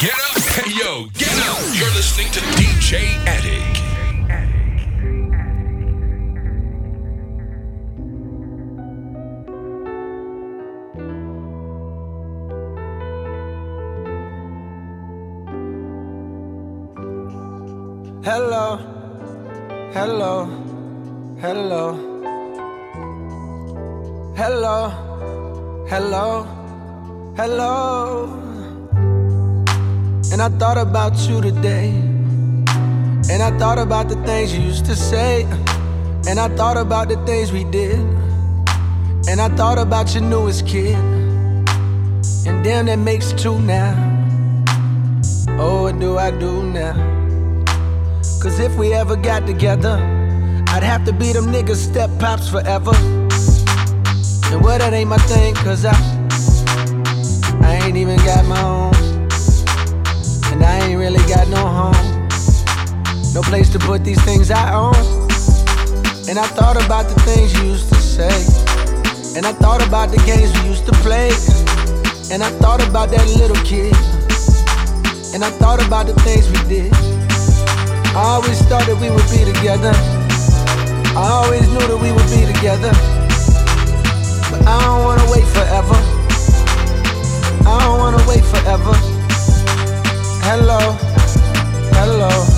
Get up. Hey, yo, get up. You're listening to DJ Attic. Hello, hello, hello, hello, hello, hello. And I thought about you today. And I thought about the things you used to say. And I thought about the things we did. And I thought about your newest kid. And damn, that makes two now. Oh, what do I do now? Cause if we ever got together, I'd have to be them niggas step pops forever. And well, that ain't my thing, cause I, I ain't even got my own. No place to put these things I own. And I thought about the things you used to say. And I thought about the games we used to play. And I thought about that little kid. And I thought about the things we did. I always thought that we would be together. I always knew that we would be together. But I don't wanna wait forever. I don't wanna wait forever. Hello, hello,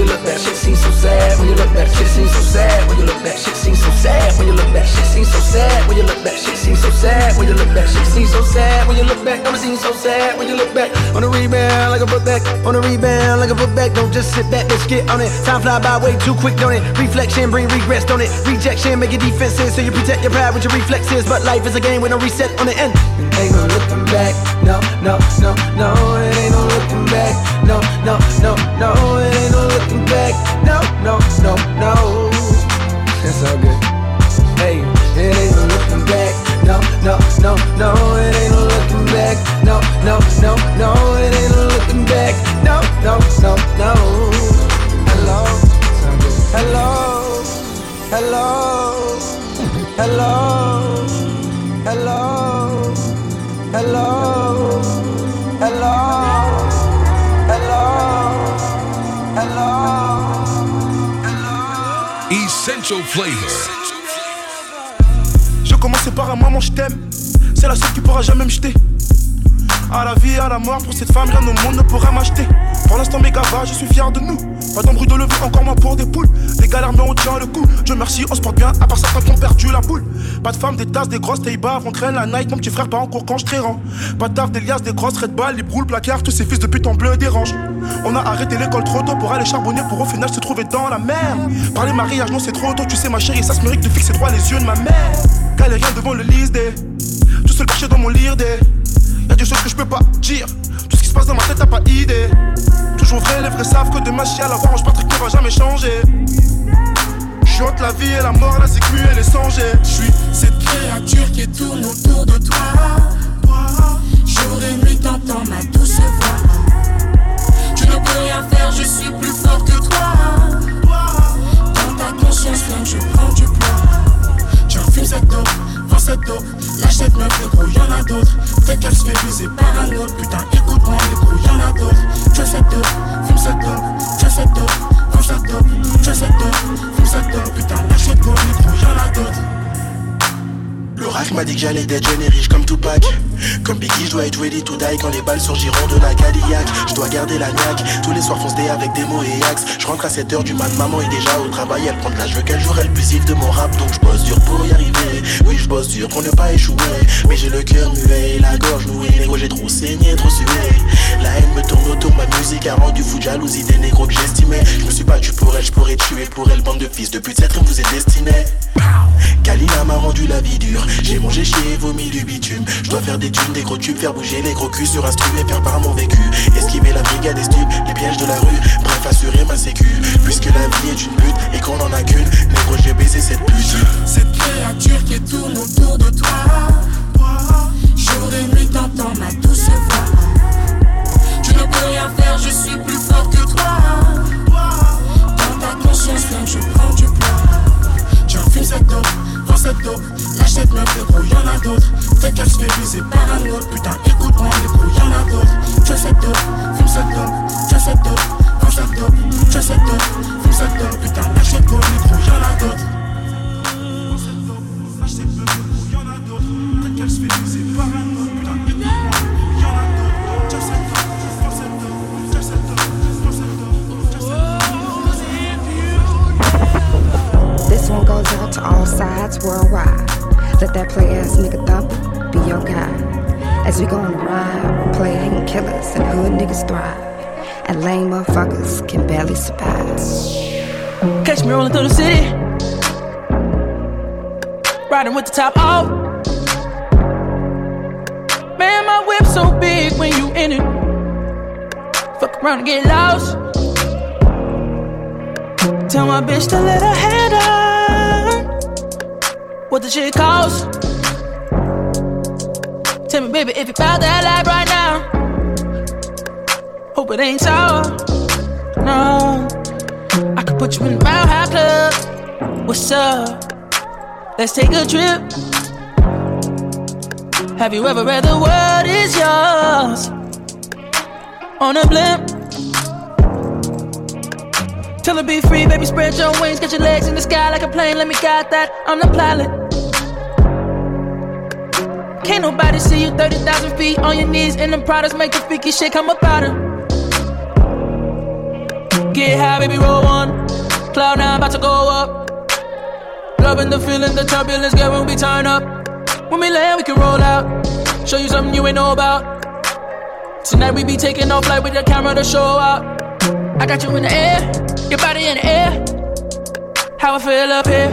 You look back. Shit seems so sad when you look back. Shit seems so sad when you look back. Shit seems so sad when you look back. Shit seems so sad when you look back. Shit seems so sad when you look back. Shit seems so sad when you look back. Never seems so sad when you look back. On the rebound like a put back. On the rebound like a put back. Don't just sit back, let's get on it. Time fly by way too quick, don't it? Reflection bring regrets, don't it? Rejection make your defenses so you protect your pride with your reflexes. But life is a game with no reset on the end. Ain't no looking back. No, no, no, no. It ain't no looking back. No, no, no, no. It looking back. No, no, no, no. It's all good. Hey, it ain't no looking back. No, no, no, no. It ain't no looking back. No, no, no, no. It ain't no looking back. No, no, no, no. Hello, hello, hello, hello, hello, hello, hello. Essential Flavor. Je commençais par un maman, je t'aime. C'est la seule qui pourra jamais me jeter. À la vie, à la mort, pour cette femme, rien au monde ne pourra m'acheter. Pour l'instant, méga va, je suis fier de nous. Pas d'embrouille de lever, encore moins pour des poules. Des galères, mais on tient le coup. Dieu merci, on se porte bien, à part certains qui ont perdu la boule. Pas de femmes, des tasses, des grosses tailles bas, on traîne la night. Mon petit frère, pas en cours quand je rend. Pas de taf, des liasses, des grosses red balles, les broules, placards, tous ces fils de pute en bleu dérange. On a arrêté l'école trop tôt pour aller charbonner pour au final se trouver dans la mer. Parler mariage, non, c'est trop tôt, tu sais, ma chérie, ça se mérite de fixer droit les yeux de ma mère. Galérien devant le lys des. Tout seul caché dans mon lire des. Y'a des choses que je peux pas dire. Se passe dans ma tête, t'as pas idée. Toujours vrai, les vrais savent que demain, si à la voir, Patrick ne va jamais changer. Je entre la vie et la mort, la sécu et les sangers. Je suis cette créature qui tourne autour de toi. Jour et nuit, t'entends ma douce voix. Tu ne peux rien faire, je suis plus fort que toi. Dans ta conscience, même je prends du poids. J'enfume cette eau, vends cette eau. L'achète meuf, le gros, y'en a d'autres. Peut-être qu'elle se fait viser par un autre. Putain, écoute-moi, le gros, y'en a d'autres. Tu cette eau, fume cette eau. Tu cette eau, vends cette eau. Tu cette eau, fume cette eau. Putain, l'achète go, le gros, y'en a d'autres. L'oracle m'a dit que j'allais et riche comme Tupac. Comme Biggie, je dois être ready to die quand les balles surgiront de la Cadillac. Je dois garder la niaque, tous les soirs fonce des avec des mots et axes. Je rentre à 7h du mat, maman est déjà au travail. Elle prend de l'âge, veut qu'elle jouerait le plus de mon rap. Donc je bosse dur pour y arriver. Oui je bosse dur pour ne pas échouer. Mais j'ai le cœur muet et la gorge nouée. Négro j'ai trop saigné, trop sué La haine me tourne autour, ma musique a rendu fou de jalousie des négros que j'estimais. Je me suis battu pour elle, je pourrais tuer pour elle. Bande de fils de pute, cette rime vous est destinée. Kalina m'a rendu la vie dure j'ai mangé, chier, vomi du bitume. Je dois faire des thunes, des gros tubes, faire bouger les gros culs sur un stream et faire par mon vécu. Esquiver la brigade des styles, les pièges de la rue. Bref, assurer ma sécu. Puisque la vie est une butte et qu'on en a qu'une. Négro, j'ai baisé cette pute. Cette créature qui tourne autour de toi. Jour et nuit, t'entends ma douce voix. Tu ne peux rien faire, je suis plus fort que toi. Dans ta conscience, quand je prends du poids. Tu J'enfume cette eau, prends cette eau neuf, le gros, y'en a d'autres. Peut-être qu'elle se fait viser par un autre. Putain, écoute-moi, les gros, y'en a d'autres. Tu cette dope, fume cette dope, tu cette dope, fume cette dope, tu cette dope, fume cette dope. Putain, l'achète gros, les gros, y'en a d'autres. goes out to all sides worldwide. Let that play ass nigga thump be your guide. As we go on a ride, playing killers and hood niggas thrive. And lame motherfuckers can barely survive. Catch me rolling through the city. Riding with the top off. Man, my whip so big when you in it. Fuck around and get lost. Tell my bitch to let her head up what the shit cost. Tell me, baby, if you found that life right now. Hope it ain't sour. No, I could put you in the Mile High Club. What's up? Let's take a trip. Have you ever read the world is yours on a blimp? Tell her be free, baby, spread your wings, get your legs in the sky like a plane. Let me guide that. I'm the pilot. Can't nobody see you 30,000 feet on your knees in them products, make the freaky shit come up out of. Get high, baby, roll one. Cloud nine about to go up. Loving the feeling, the turbulence, get when we turn up. When we land, we can roll out. Show you something you ain't know about. Tonight we be taking off like with the camera to show out. I got you in the air, your body in the air. How I feel up here.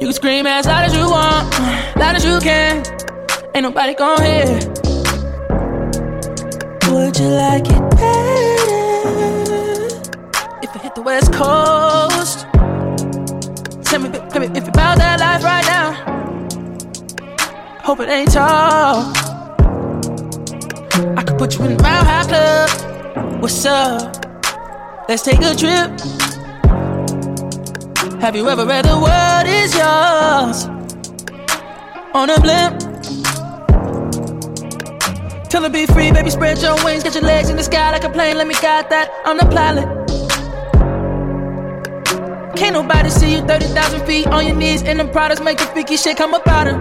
You can scream as loud as you want, loud as you can. Ain't nobody gon' hear. Would you like it better if I hit the West Coast? Tell me, baby, if you about that life right now. Hope it ain't tall. I could put you in the Mile High Club. What's up? Let's take a trip. Have you ever read the world is yours on a blimp? Tell her be free, baby, spread your wings, get your legs in the sky like a plane. Let me guide that. I'm the pilot. Can't nobody see you 30,000 feet on your knees in them products, make the freaky shit come up out of.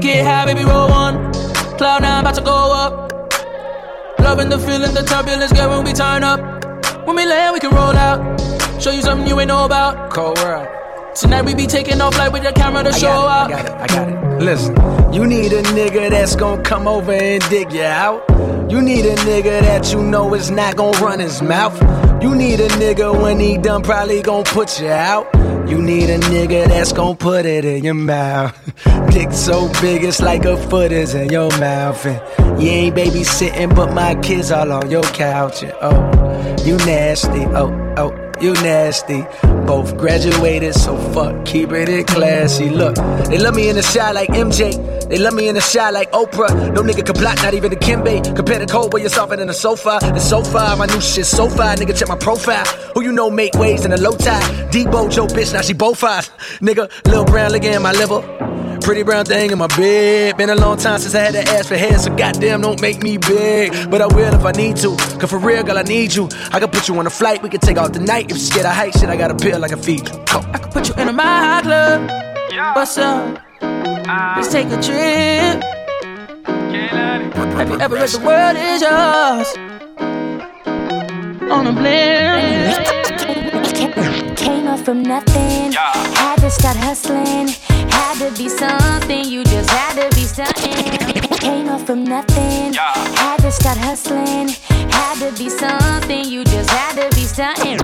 Get high, baby, roll one. Cloud nine about to go up. Loving the feeling, the turbulence, get when we turn up. When we land, we can roll out. Show you something you ain't know about. Cold world. Tonight we be taking off like with the camera to I show up. I got it, I got it. Listen, you need a nigga that's gonna come over and dig you out. You need a nigga that you know is not gonna run his mouth. You need a nigga when he done probably gonna put you out. You need a nigga that's gon' put it in your mouth. Dick so big it's like a foot is in your mouth. And you ain't babysitting, but my kids all on your couch. And oh, you nasty. Oh, oh you nasty. Both graduated, so fuck, keep it classy. Look, they love me in the shot like MJ. They love me in the shot like Oprah. No nigga can block, not even Dikembe. Compare the cold where you're softer than the sofa. The sofa, my new shit so far. Nigga, check my profile. Who you know make waves in a low tide? Debo, Joe, bitch, now she both five. Nigga, Lil Brown, look in my liver. Pretty brown thing in my bed. Been a long time since I had to ask for head, so goddamn don't make me big. But I will if I need to. Cause for real, girl, I need you. I can put you on a flight, we can take off the night. If you're scared of height, shit, I got a pill like a feed you. I can put you in a my club. What's up? Ah. Let's take a trip. Have you ever read the world is yours? On a blimp. From nothing, had to start hustling had to be something, you just had to be something. Came up from nothing, had to start hustling. Had to be something, you just had to be something.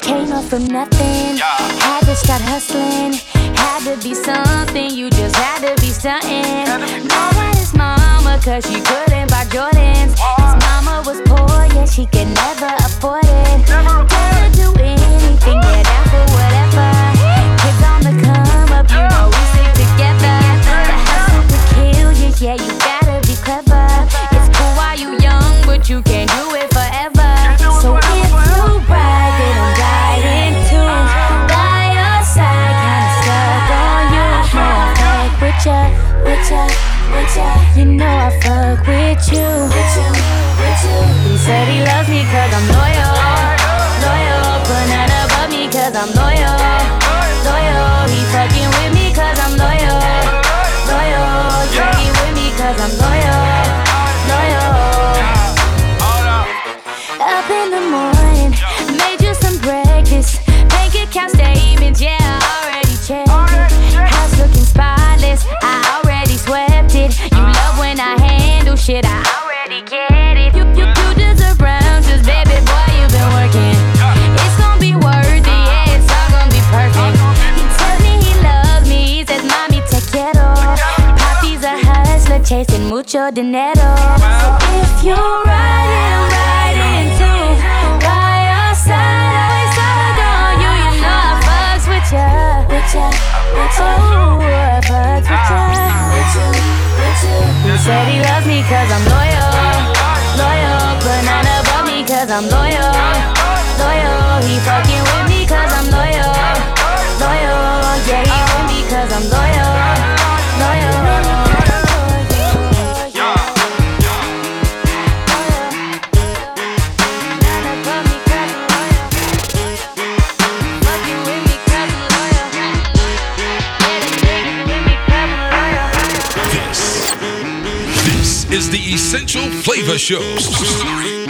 Came up from nothing, had to start hustling. Had to be something, you just had to be something. Mad at his mama, cause she couldn't buy Jordans. His mama was poor, yeah, she could never afford it. Never do anything, yeah, but you can't do it forever. So if you ride, then I'm riding too. By your side, kinda stuck on you. Know I fuck with ya, with ya, with ya. You know I fuck with you. He said he loves me i I'm loyal. chasing mucho dinero. So if you're riding, riding too by our side, always all on you, you know I fucks with ya, with ya, with ya. Oh, I fucks with ya, with ya, with ya. He said he loves me cause I'm loyal, loyal, but not above me cause I'm loyal, loyal. He fucking with me cause I'm loyal, loyal. Yeah, he with me cause I'm loyal. the Essential Flavor Show. Sorry.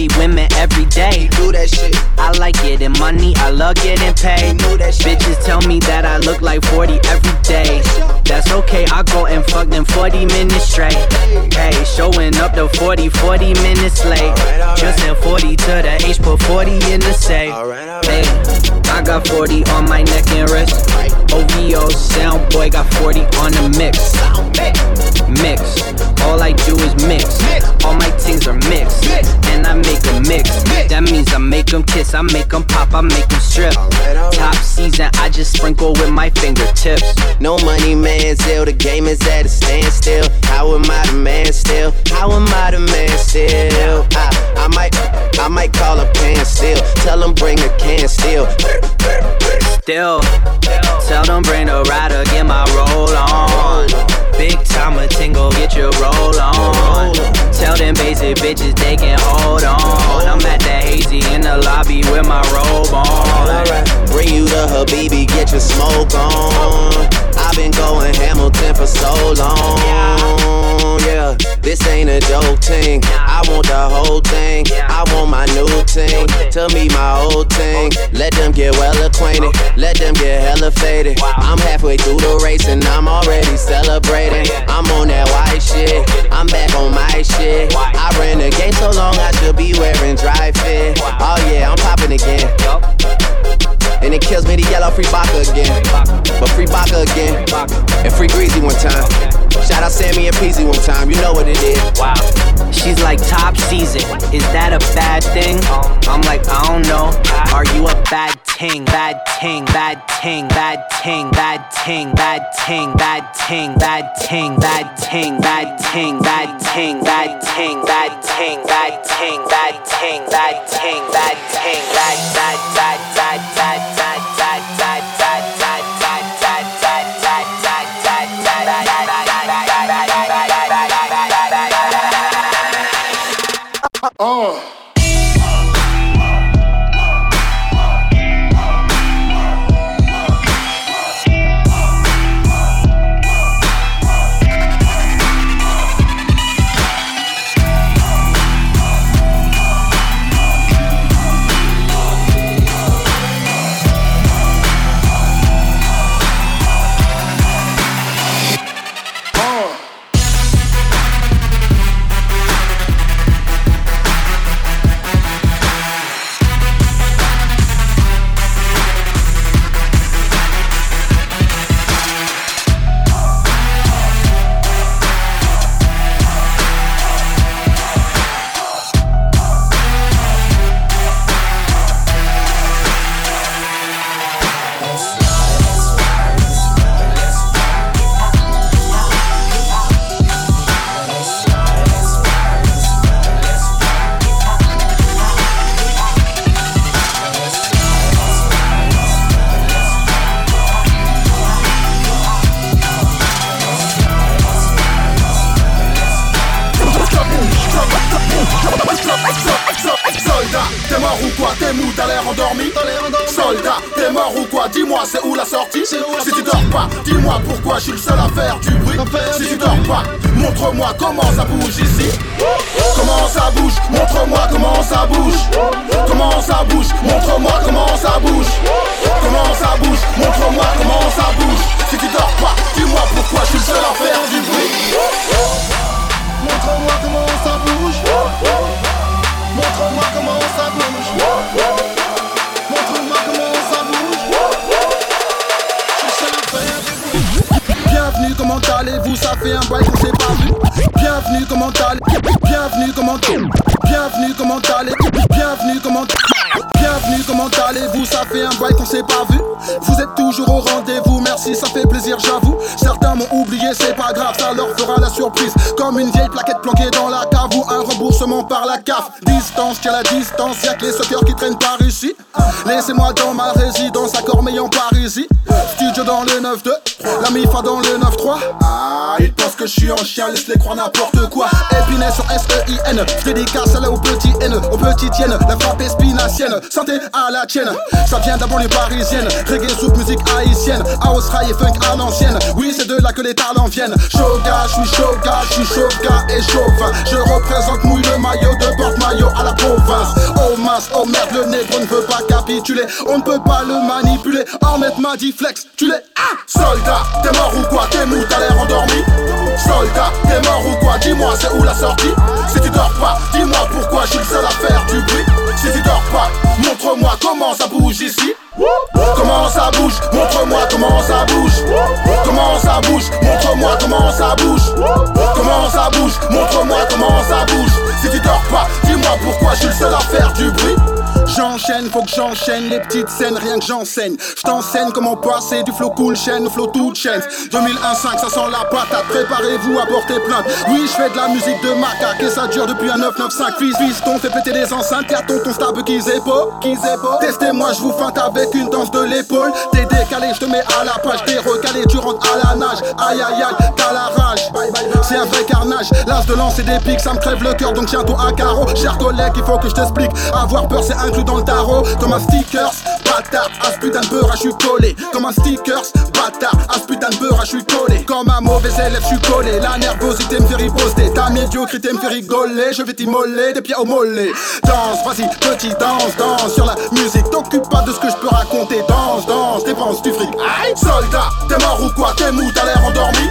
Pretty women every day. Do that shit. I like getting money, I love getting paid. Bitches tell me that I look like 40 every day. That's okay, I go and fuck them 40 minutes straight. Hey, showing up to 40, 40 minutes late. Just send 40 to the H, put 40 in the safe. Hey, I got 40 on my neck and wrist. OVO sound boy got 40 on the mix. Mix. All I do is mix. All my things are mixed. And I make them mix. That means I make them kiss, I make them pop, I make them strip. Top season, I just sprinkle with my fingertips. No money, man, still the game is at a standstill. How am I the man still? How am I the man still? I, I might, I might call a pan still. Tell them bring a can still. Still, tell them bring a rider, get my roll on. Big time a tingle, get your roll on. Tell them basic bitches they can hold on. I'm at the hazy in the lobby with my robe on. Bring you the Habibi, get your smoke on. I've been going Hamilton for so long. Yeah, this ain't a joke thing. I want the whole thing. I want my new thing. Tell me my old thing. Let them get well acquainted. Let them get hella faded. I'm halfway through the race and I'm already celebrating. I'm on that white shit. I'm back on my shit. I ran the game so long I should be wearing dry fit. Oh yeah, I'm popping again. And it kills me the yellow free Baka again. But free Baka again. And free Greasy one time. Shout out Sammy and Peasy one time. You know what it is. Wow. She's like top season. Is that a bad thing? I'm like, I don't know. Are you a bad ting? Bad ting, bad ting, bad ting, bad ting, bad ting, bad ting, bad ting, bad ting, bad ting, bad ting, bad ting, bad ting, bad ting, bad ting, bad ting, bad ting, bad bad bad bad bad bad bad Oh. T'es mort ou quoi T'es mou, t'as l'air endormi. Soldat, t'es mort ou quoi Dis-moi c'est où la sortie Si tu dors pas, dis-moi pourquoi je suis le seul à faire du bruit. Si tu dors pas, montre-moi comment ça bouge ici. Comment ça bouge, montre-moi comment ça bouge. Comment ça bouge, montre-moi comment ça bouge. Comment ça bouge, montre-moi comment ça bouge. Si tu dors pas, dis-moi pourquoi je suis le seul à faire du bruit. Montre-moi comment ça fait un bail qu'on s'est pas vu. Bienvenue, comment t'allez Bienvenue, comment t'allez Bienvenue, comment t'allez Bienvenue, comment Bienvenue, comment allez-vous? Ça fait un bail qu'on s'est pas vu. Vous êtes toujours au rendez-vous, merci, ça fait plaisir, j'avoue. Certains m'ont oublié, c'est pas grave, ça leur fera la surprise. Comme une vieille plaquette planquée dans la cave ou un remboursement par la CAF. Distance, tiens la distance, y'a que les suckers qui traînent par ici. Laissez-moi dans ma résidence Cormeil en Parisie. Studio dans le 9-2, la MIFA dans le 9-3. Ah, ils pensent que je suis un chien, laisse-les croire n'importe quoi. Épinay sur S-E-I-N, dédicace à la au petit N, au petit tienne, la frappe espinacienne. Santé à la tienne, ça vient d'abord les parisiennes. Reggae, soupe, musique haïtienne, house, rail et funk à l'ancienne. Oui, c'est de là que les talents viennent. Shoga, je suis shoga, je suis chauve et chauve. Je représente mouille le maillot de porte-maillot à la province. Oh mince, oh merde, le négro ne veut pas capituler. On ne peut pas le manipuler. Ahmed m'a dit flex, tu l'es. Ah Soldat, t'es mort ou quoi? T'es mou, t'as l'air endormi. Soldat, t'es mort ou quoi? Dis-moi, c'est où la sortie? Si tu dors pas, dis-moi pourquoi je suis le seul à faire du bruit. Si tu dors pas, montre-moi comment ça bouge ici. Comment ça bouge? Montre-moi comment ça bouge. Comment ça bouge? Montre-moi comment ça bouge. Comment ça bouge? Montre-moi comment ça bouge. Si tu dors pas, dis-moi pourquoi je suis le seul à faire du bruit. J'enchaîne, faut que j'enchaîne les petites scènes, rien que j'enseigne. Je t'enseigne comment passer du flow cool chaîne flow toute chaîne. 2001-5, ça sent la patate, préparez-vous à porter plainte. Oui, je fais de la musique de macaque et ça dure depuis un 995. Fils, fils, ton fait péter les enceintes, y'a tonton stab qui zépo, qui zépo. Testez-moi, je vous feinte avec une danse de l'épaule. T'es décalé, je te mets à la page, t'es recalé, tu rentres à la nage. Aïe aïe aïe, t'as la rage. C'est un vrai carnage, l'as de lancer des pics, ça me crève le cœur, donc tiens-toi à carreau. Cher collègue, il faut que je t'explique. Avoir peur, c'est dans le tarot. Comme un stickers, bâtard, à putain de beurre, je suis collé. Comme un stickers, bâtard, à putain de beurre, je collé. Comme un mauvais élève, je suis collé. La nervosité me fait riposter. Ta médiocrité me fait rigoler. Je vais t'immoler des pieds au mollet. Danse, vas-y, petit danse, danse sur la musique. T'occupe pas de ce que je peux raconter. Danse, danse, dépense du fric. Aïe, soldat, t'es mort ou quoi? T'es mou, t'as l'air endormi.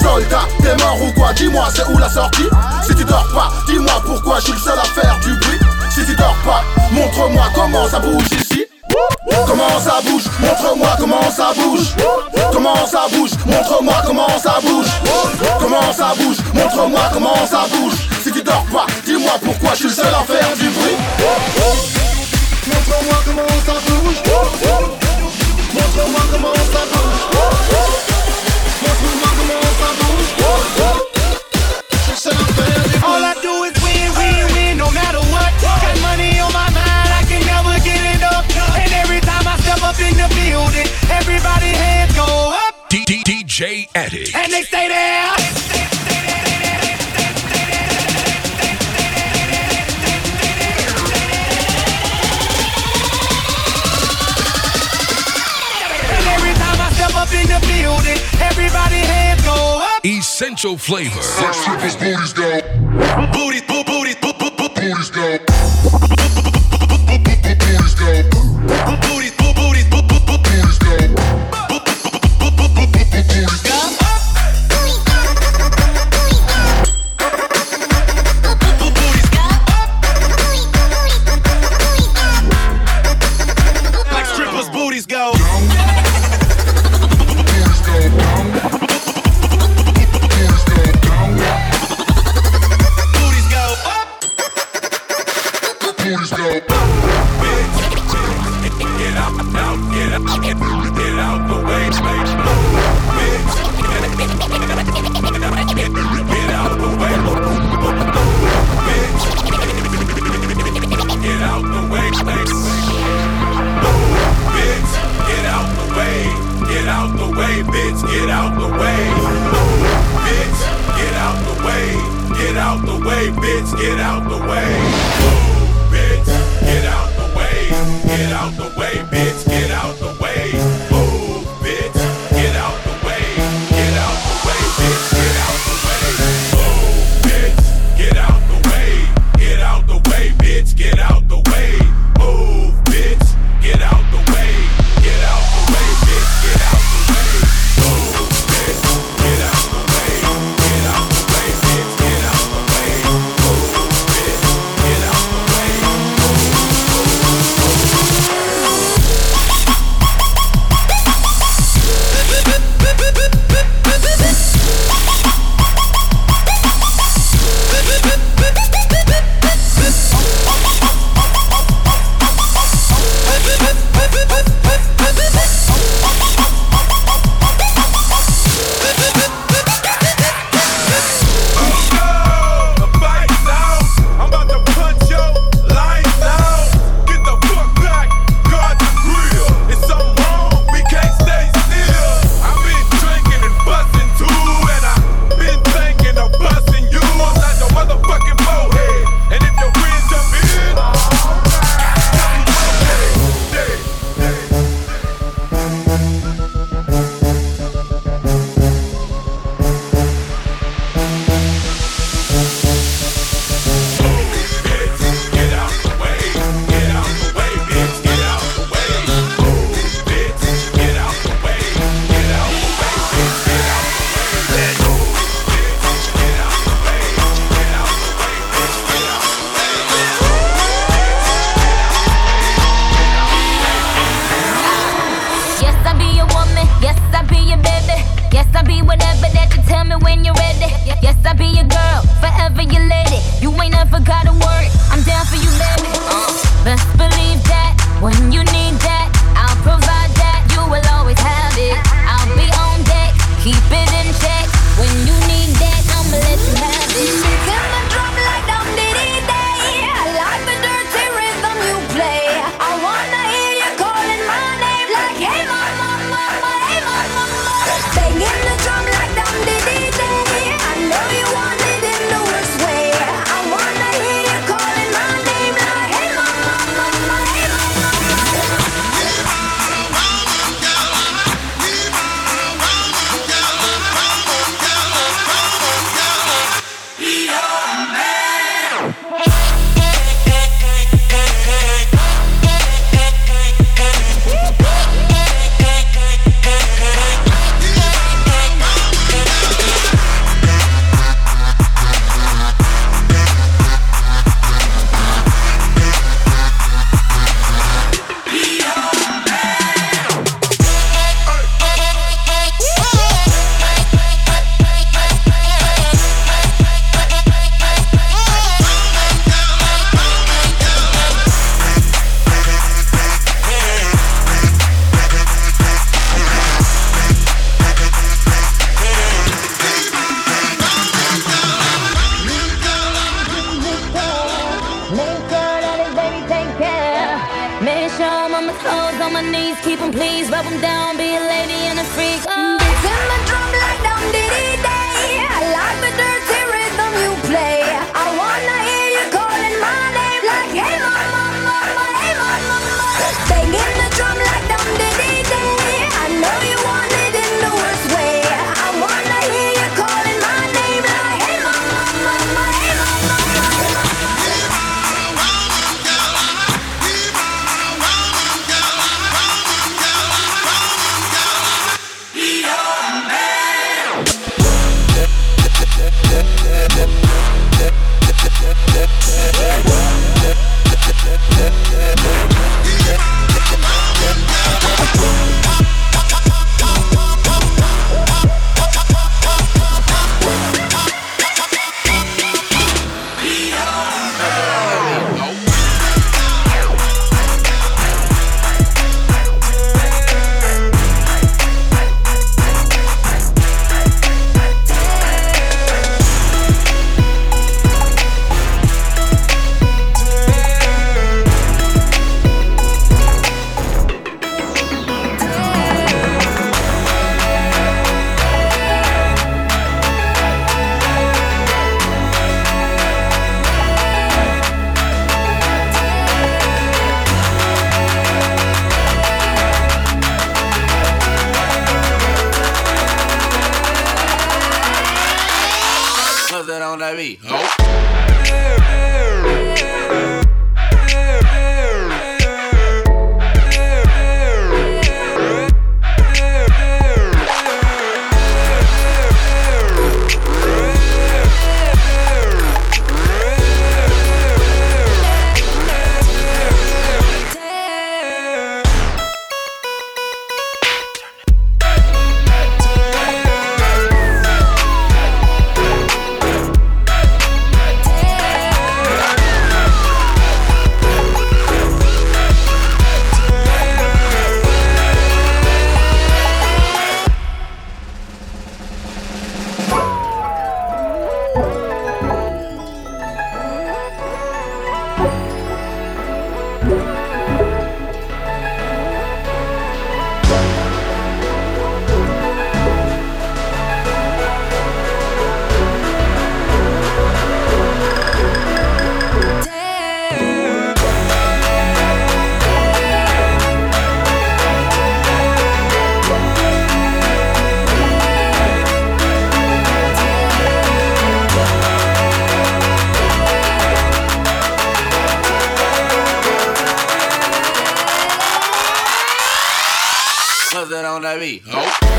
Soldat, t'es mort ou quoi? Dis-moi, c'est où la sortie? Si tu dors pas, dis-moi pourquoi je suis le seul à faire du bruit. Si tu dors pas, montre-moi comment ça bouge ici. Comment ça bouge Montre-moi comment ça bouge. Comment ça bouge Montre-moi comment ça bouge. Comment ça bouge Montre-moi comment ça bouge. Si tu dors pas, dis-moi pourquoi je suis le seul à faire du bruit. Montre-moi comment ça bouge. Montre-moi comment ça bouge. D- D- DJ Addict. And they stay there. And every time I step up in the building, everybody hands go up. Essential flavor. Strippers booties go. Booties, boo, booties, boo, boo, boo, Booties go. On that beat? Oh.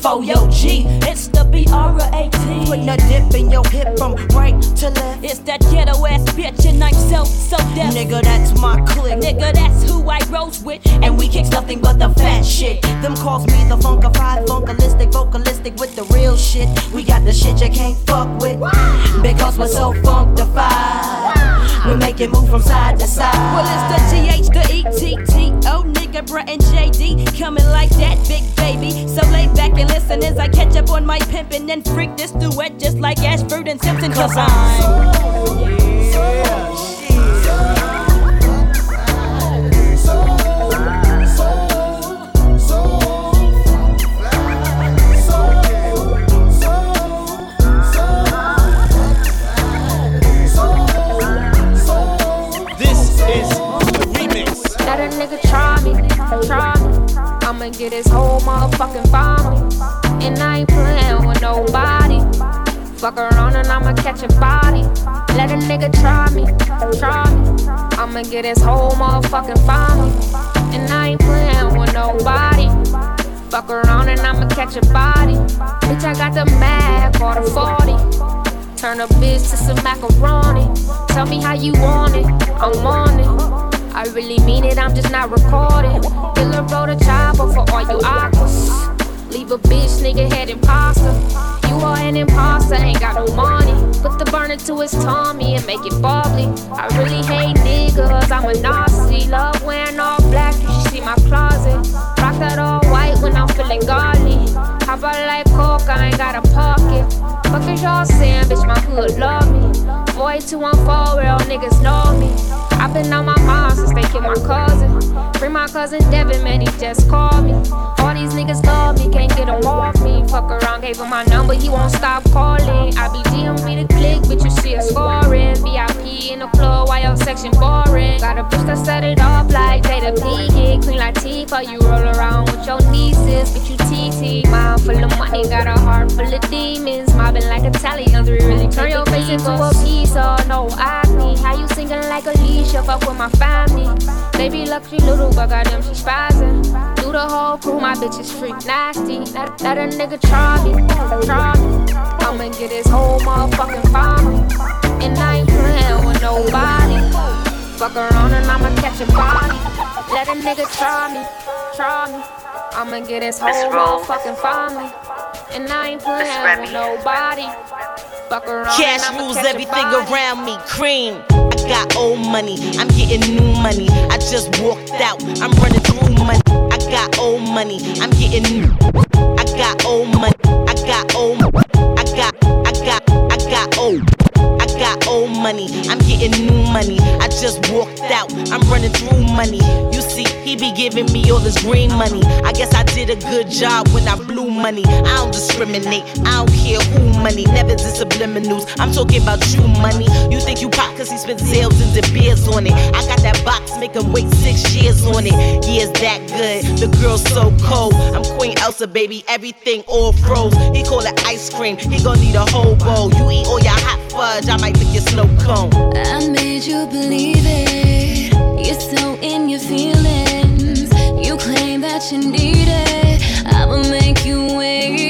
For yo G. It's the B-R-A-T. Putting a dip in your hip from right to left. It's that ghetto ass bitch and I'm So So Def. Nigga, that's my clique. Nigga, that's who I rose with. And we kicks nothing but the fat shit. Them calls me the funkified, funkalistic, vocalistic with the real shit. We got the shit you can't fuck with. Because we're so funkified. We make it move from side to side. Well, it's the GH, the ETT. Oh, nigga, Brat and JD coming like that, big baby. So lay and as I catch up on my pimpin' and freak this duet just like Ashford and Simpson. Cause I'm. Nigga try me, try me. I'ma get his whole motherfucking family. And I ain't playing with nobody. Fuck around and I'ma catch a body. Bitch, I got the mag for the 40. Turn a bitch to some macaroni. Tell me how you want it, I'm on it. I really mean it, I'm just not recording. Killer wrote a chopper for all you aquas. Leave a bitch, nigga, head imposter. You are an imposter, ain't got no money. Put the burner to his tummy and make it bubbly. I really hate niggas, I'm a Nazi. Love wearing all black, you should see my closet. Rock that all white when I'm feeling godly. How about like coke, I ain't got a pocket. Fuck is y'all saying, bitch, my hood love me. Boy, 214, real niggas know me. I've been on my mom since they killed my cousin. Bring my cousin Devin, man, he just called me. All these niggas love me, can't get him off me. Fuck around, gave him my number, he won't stop calling. I be DMV the click, bitch, you see a scoring. Section boring? Got a bitch that set it off like Jada Pinkett. Queen Latifah, you roll around with your nieces, bitch, you TT. Mind full of money, got a heart full of demons. Mobbing like Italians, we really turn your face into a pizza. No acne, how you singing like Alicia? Fuck with my family. Baby luxury little, but goddamn she spazzing. Do the whole crew, my bitch is freak nasty. Let, let a nigga try me, try me. I'ma get his whole motherfucking family. And I ain't playing with nobody. Fuck around and I'ma catch a body. Let a nigga try me, try me. I'ma get his whole motherfucking family. And I ain't playing with nobody. Fuck around Cash and I'ma rules catch everything around me. Cream. I got old money. I'm getting new money. I just walked out. I'm running through money. I got old money. I'm getting new. I got old money. I got old. I got. I got. I got old. I got old money. I'm getting new money. I just walked out. I'm running through money. You see, he be giving me all this green money. I guess I did a good job when I blew money. I don't discriminate. I don't care who money. Never the subliminals. I'm talking about you money. You think you pop cause he spent sales and the beers on it. I got that box, make him wait six years on it. Yeah, it's that good. The girl's so cold. I'm Queen Elsa, baby. Everything all froze. He call it ice cream. He gon' need a whole bowl. You eat all your hot fudge. I might lick your snow cone. I made you believe it. You're so in your feelings. You claim that you need it. I will make you wait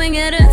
Come and get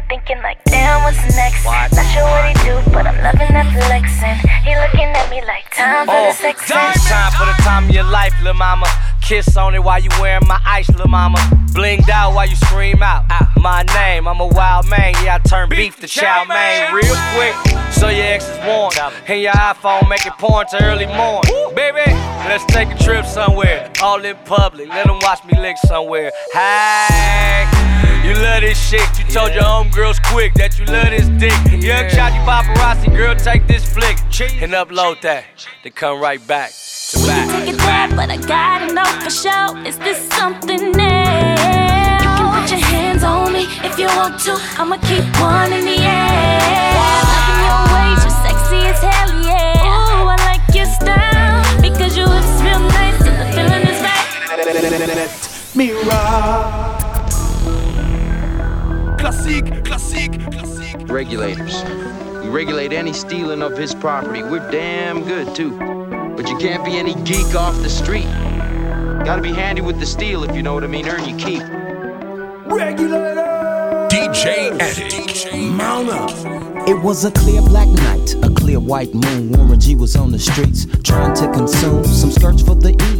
I you're thinking like, damn, what's next? Not sure what he do, but I'm loving that flexing. He looking at me like time for the oh, sex. It's time for the time of your life, lil' mama. Kiss on it while you wearing my ice, lil' mama. Blinged out while you scream out. My name, I'm a wild man. Yeah, I turn beef to chow mein real quick. So your ex is warned. And your iPhone make it porn to early morn. Baby, let's take a trip somewhere. All in public. Let them watch me lick somewhere. Hey. You love this shit. You told your homegirls quick that you love this dick. Young shotty paparazzi, girl, take this flick and upload that. Then come right back to We back. can take it there, but I gotta know for sure. Is this something new? You can put your hands on me if you want to. I'ma keep one in the air. Loving your ways, you're sexy as hell, yeah. Ooh, I like your style because your hips real nice and the feeling is right. Me rock. Classique, classique, classique. Regulators. We regulate any stealing of his property. We're damn good too. But you can't be any geek off the street. Gotta be handy with the steel if you know what I mean. Earn your keep. DJ Addict. Mount up. It was a clear black night, a clear white moon. Warren G was on the streets trying to consume some skirts for the E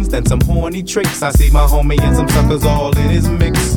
than some horny tricks. I see my homie and some suckers all in his mix.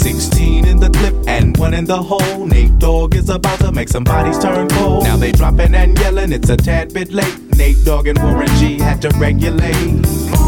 16 in the clip and one in the hole. Nate Dogg is about to make some bodies turn cold. Now they dropping and yelling, it's a tad bit late. Nate Dogg and Warren G had to regulate.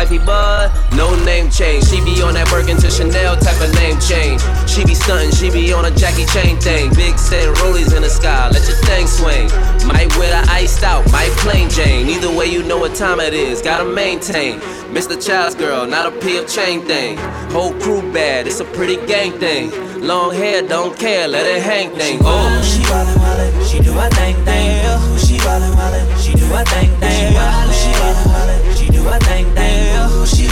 Wifey? No name change. She be on that Birkin to Chanel type of name change. She be stunting, she be on a Jackie Chain thing. Big set rollies in the sky, let your thing swing. Might wear the iced out, might plain Jane. Either way, you know what time it is, gotta maintain. Mr. Child's girl, not a P of chain thing. Whole crew bad, it's a pretty gang thing. Long hair, don't care, let it hang thing. Oh, She wildin', wildin', she do her thing, thing. She wildin', wildin', she do her thing,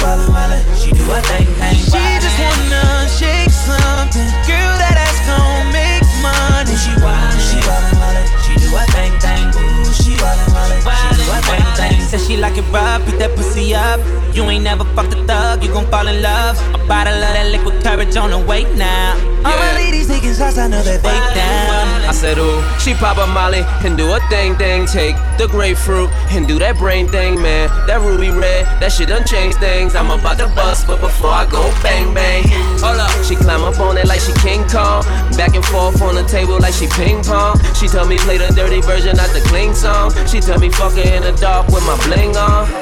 wildin', wildin', she do her thing, thing. She just wanna shake something, girl. That ass gon' make money. She wildin', she wildin', wildin', she do her thing, thing. She wildin', wildin', she do her thing, thing. Said she like it rough, beat that pussy up. You ain't never fucked a thug, you gon' fall in love. A bottle of that liquid courage on the way now. All my ladies taking shots, I know that they down. I said, ooh, she pop a molly and do a thing thing. Take the grapefruit and do that brain thing, man. That ruby red, that shit done change things. I'm about to bust, but before I go bang bang. Hold up, she climb up on it like she King Kong. Back and forth on the table like she ping pong. She tell me play the dirty version, not the clean song. She tell me fuck her in the dark with my bling on.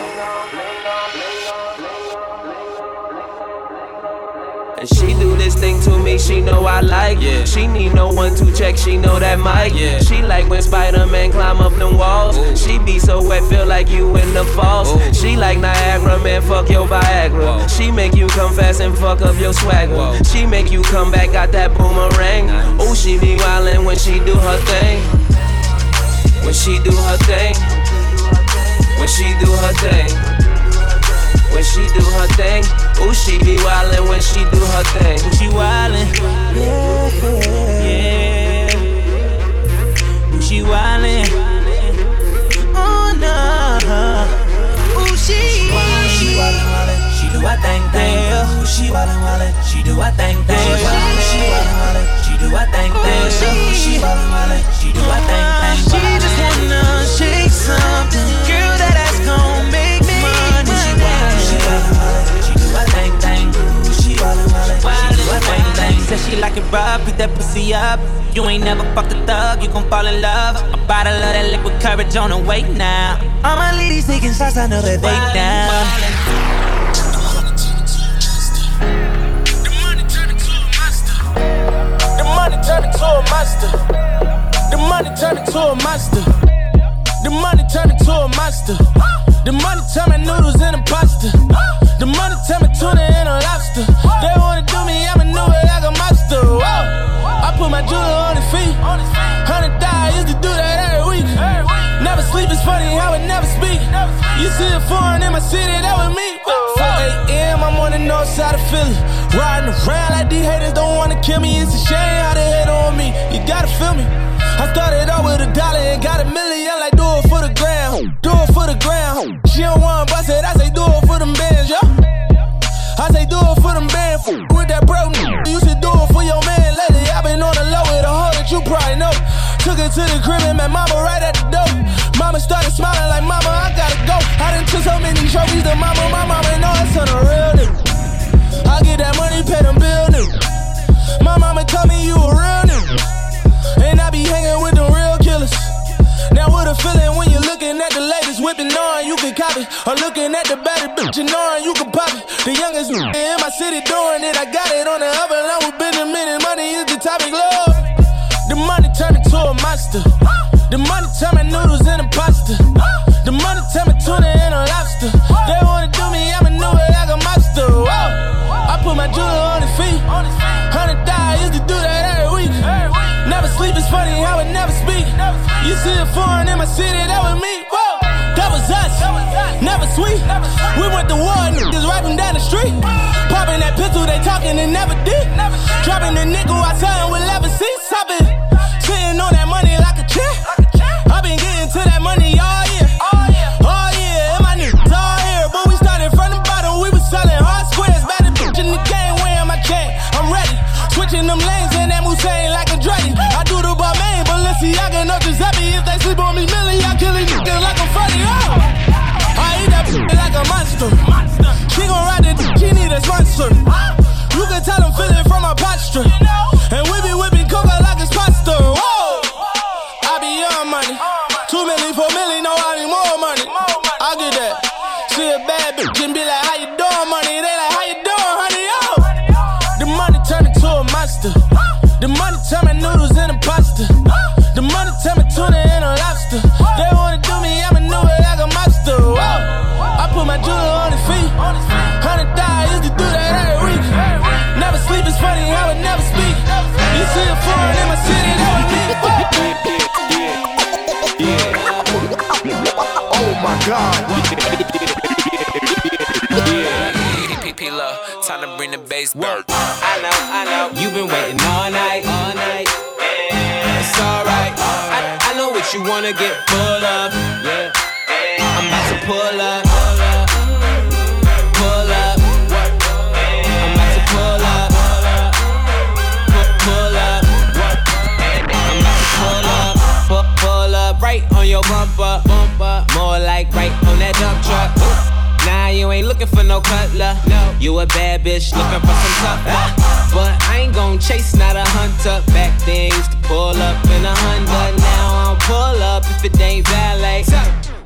She know I like. Yeah. She need no one to check, she know that mic. Yeah. She like when Spider-Man climb up them walls. Ooh. She be so wet, feel like you in the falls. Ooh. She like Niagara, man, fuck your Viagra. Whoa. She make you come fast and fuck up your swagger. Whoa. She make you come back, got that boomerang. Nice. Oh, she be wildin' when she do her thing. When she do her thing. When she do her thing when she do her thing. Ooh, she be wildin' when she do her thing. Ooh, she wildin'. Yeah, yeah. Ooh, she wildin'. Oh, no. Ooh, she, she wildin', she wildin', wildin'. She do her thing, thing. Ooh, she wildin', wildin'. She do her thing, thing. She wildin', wildin'. She do her thing, thing. Ooh, she wildin', wildin'. She do her thing, thing. She just wanna shake something. Said she like it rough, beat that pussy up. You ain't never fucked a thug, you gon' fall in love. A bottle of that liquid courage on the way now. All my ladies taking shots, I know that they down. The money turn into a monster. The money turn into a monster. The money turn into a monster. The money turn my noodles into pasta. The money turn my tuna and a lobster. They wanna do me, do it like a monster. Whoa. I put my jeweler on his feet. Hundred thousand used to do that every week. Never sleep is funny how it never speak. You see a foreign in my city, that was me. 4 a.m. I'm on the north side of Philly. Riding around like these haters don't wanna kill me. It's a shame how they hate on me. You gotta feel me. I started out with a dollar and got a million. Like do it for the gram, do it for the ground. She don't wanna bust it, I say do it for them bands, yo. I say do it for them bands. With that bro, you should do it for your man. Lately I been on the low with a hoe that you probably know. Took it to the crib and met mama right at the door. Mama started smiling like mama, I gotta go. I done took so many trophies to mama, my mama know it's on a real nigga. I get that money, pay them bill, nigga. My mama told me you a real nigga. And I be hanging with them real killers. Now what a feeling when you copy. Or looking at the baddest bitch and you can pop it. The youngest in my city doing it. I got it on the other line with Benjamin minute. money is the topic, love. The money turned into a monster. The money turn my noodles into pasta. The money turn my tuna into lobster. They wanna do me, do it like a monster. I put my jeweler on his feet. Hundred thousand used to do that every week. Never sleep, it's funny how it never speak. You see a foreign in my city, that was me. Was us. Never sweet. We went to war, niggas rapping down the street. Popping that pistol, they talking and never did. Dropping the nickel, I tell him with leather seats. i been my back. I know, I know. You've been waiting all night, all night. It's alright. I, I know what you wanna get full of. Yeah. I'm about to pull up. Pull up. I'm about to pull up. Pull up. I'm to pull up. Pull up right on your bumper. Bumper. More like right on that dump truck. Nah, you ain't looking for no cutler. No. You a bad bitch looking for some tough love. But I ain't gon' chase, not a hunter. Back then used to pull up in a Honda. Now I don't pull up if it ain't valet.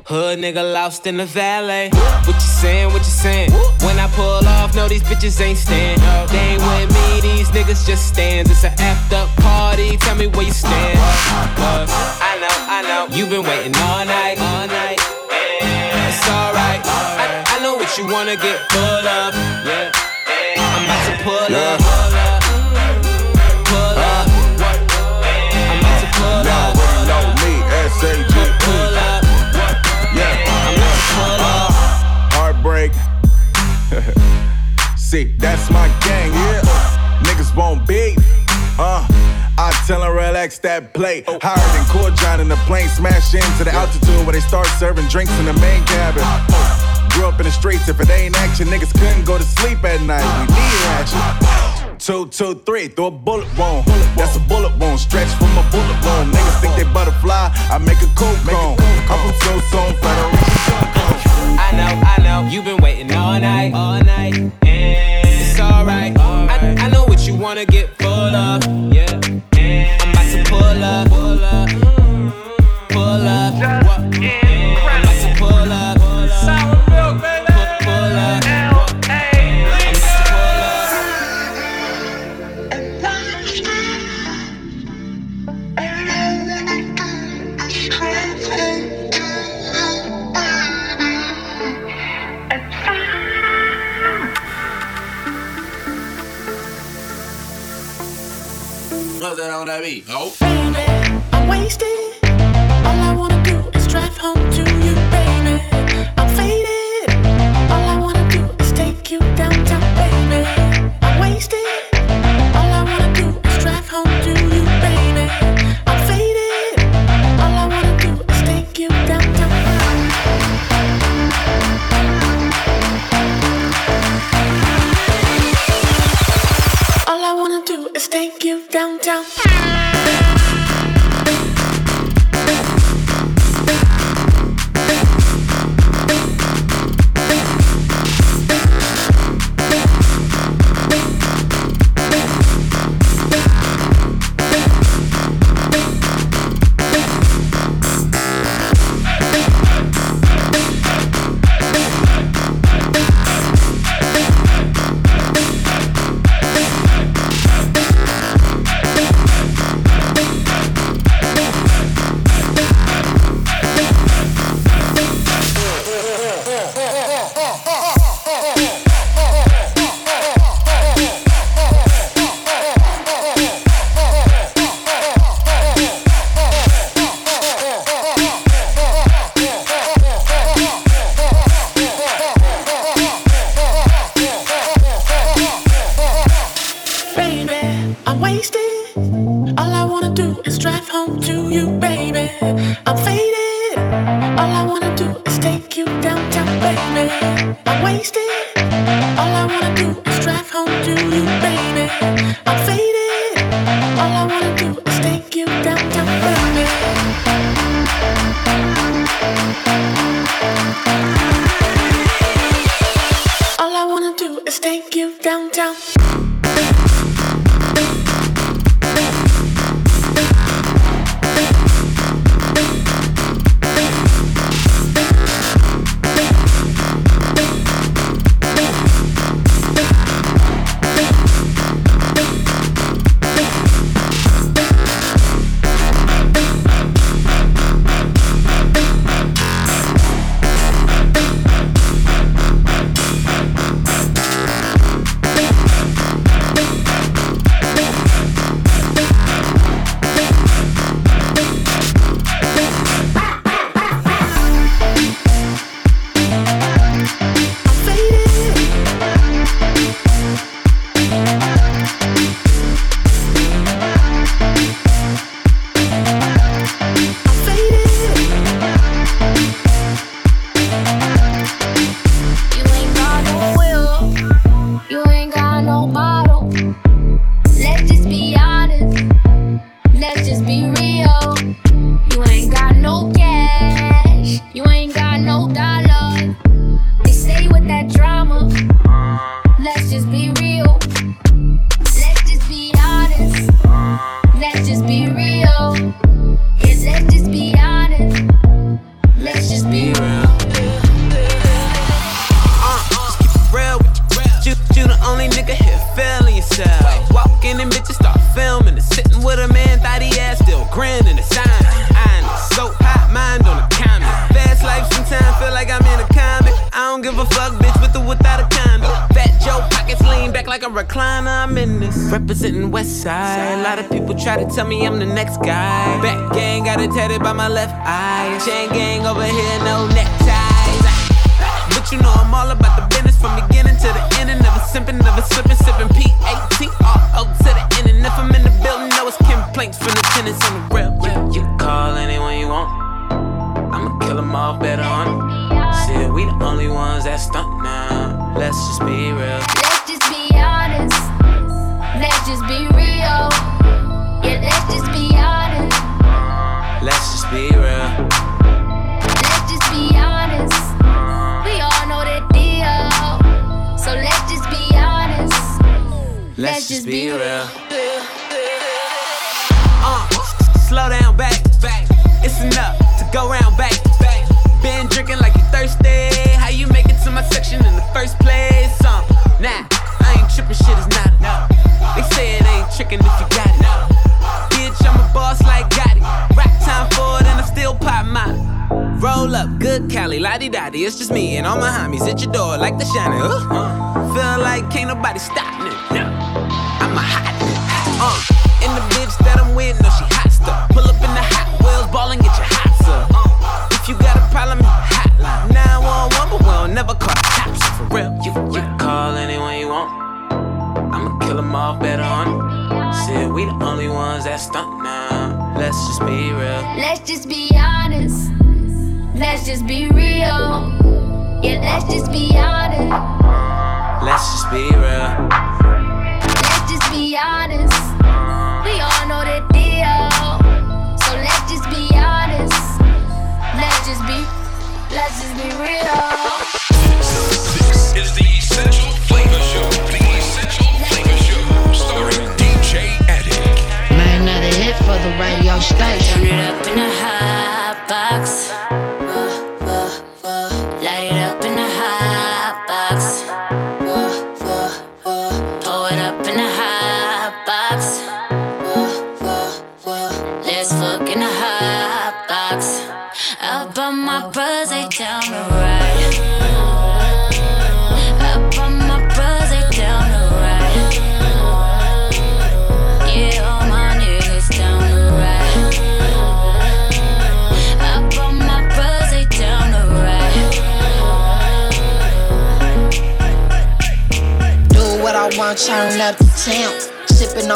Hood nigga lost in the valet. What you saying? What you saying? When I pull off, no, these bitches ain't stand. They ain't with me, these niggas just stands. It's a effed up party. Tell me where you stand. Uh, I know, I know. You've been waiting all night, all night. It's alright. I, I what you wanna get full of. Yeah. I'm about to pull up. Pull up. I'm about to pull up. know me, S-A-G. Pull up. Yeah. I'm about to pull up. Heartbreak. See, that's my gang, yeah. Niggas won't beef. Uh, I tell 'em relax that plate. Oh. Higher than Court John in the plane, smash into the altitude where they start serving drinks in the main cabin. Uh, oh. Grew up in the streets, if it ain't action, niggas couldn't go to sleep at night. We need action. Two, two, three, throw a bullet wound. That's a bullet wound, stretch from a bullet wound. Niggas think they butterfly, I make a cold cone. I'm from Tucson, Federation. I know, I know. You've been waiting all night, all night. It's alright. I, I know what you wanna get full of. Yeah. I'm about to pull up,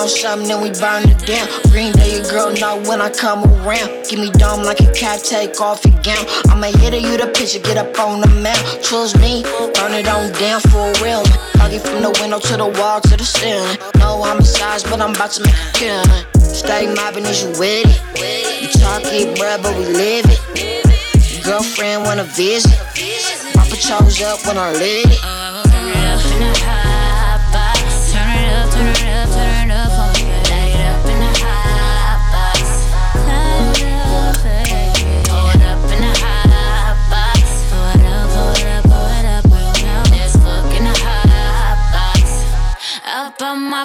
on something, then we burn it down. Green Day, your girl know when I come around. Give me dome like a cat, take off your gown. I'ma hit her, you the picture, get up on the mount. Trust me, burn it on down for real. Huggy from the window to the wall to the ceiling. No homicides, but I'm about to make a killing. Stay mobbing, is you with it? You talk it, bruh, but we live it. Girlfriend wanna visit. My patrols up when I lit it. Turn it up. Turn it up,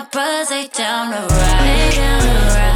I'll buzz it down to ride. Down the ride.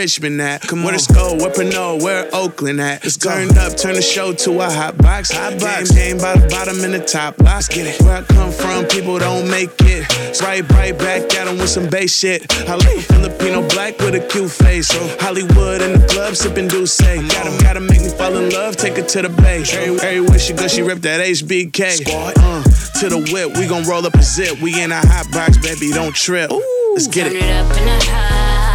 Richmond at. Come where the Skull, where Pinole, where Oakland at. It's turned up, turn the show to a hot box. Hot box. Game, game by the bottom and the top. Let's get it. Where I come from, people don't make it. Right, right back at 'em with some bass shit. I like a Filipino black with a cute face. So Hollywood in the club, sipping Douce. Gotta, gotta make me fall in love, take her to the bay. Every, everywhere she go, she rip that HBK. Uh, to the whip, we gon' roll up a zip. We in a hot box, baby, don't trip. Let's get Turn it. it up in the hot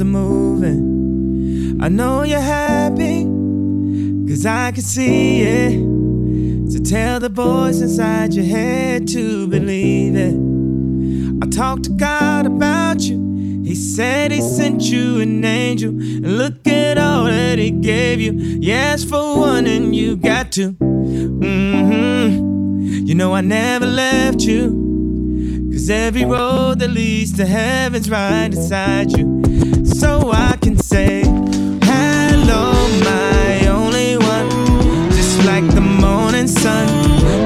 are moving. I know you're happy, cause I can see it. So tell the voice inside your head to believe it. I talked to God about you. He said he sent you an angel. And look at all that he gave you. Yes, for one, and you got to. hmm You know, I never left you. Cause every road that leads to heaven's right inside you. So I can say, Hello, my only one. Just like the morning sun.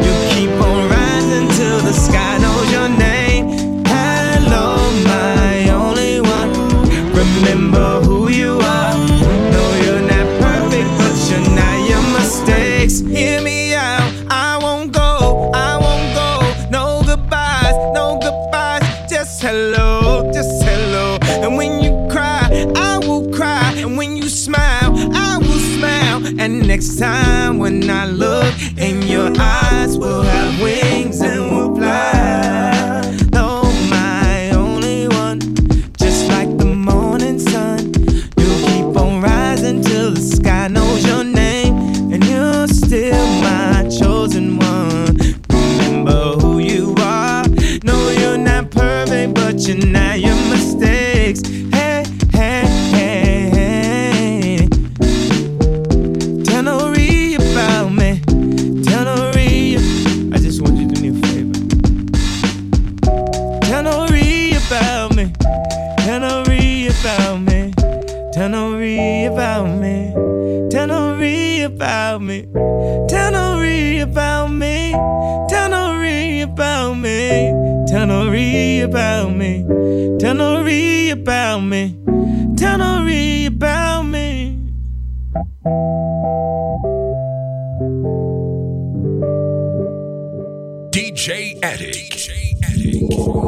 You keep on rising till the sky knows your eyes, we'll have wings and Oh.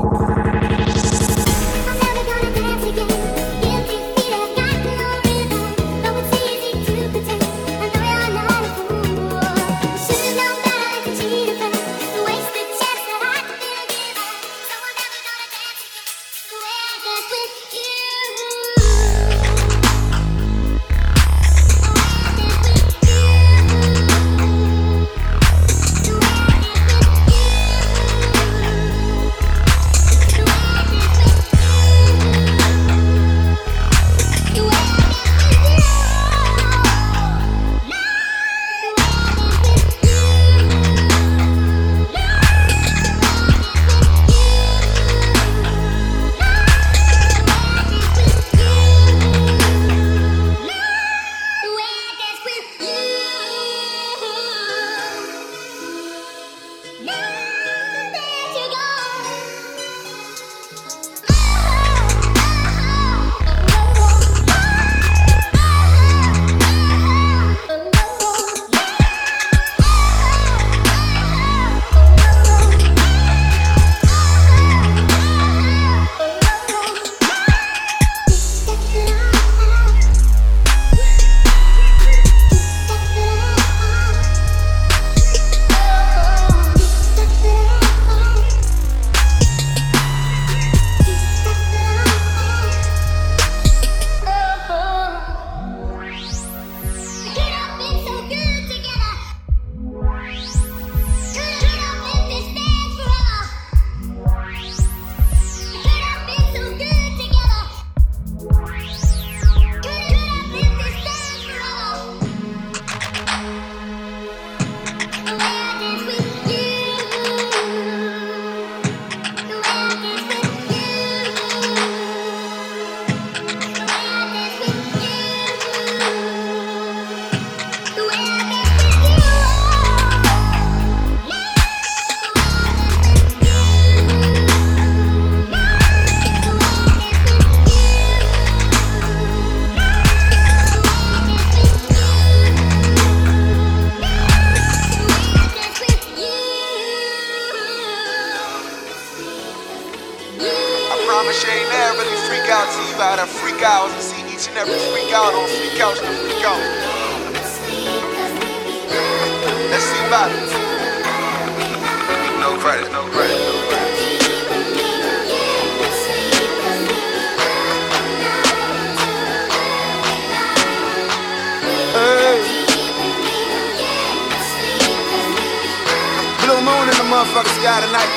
Motherfucking sky tonight.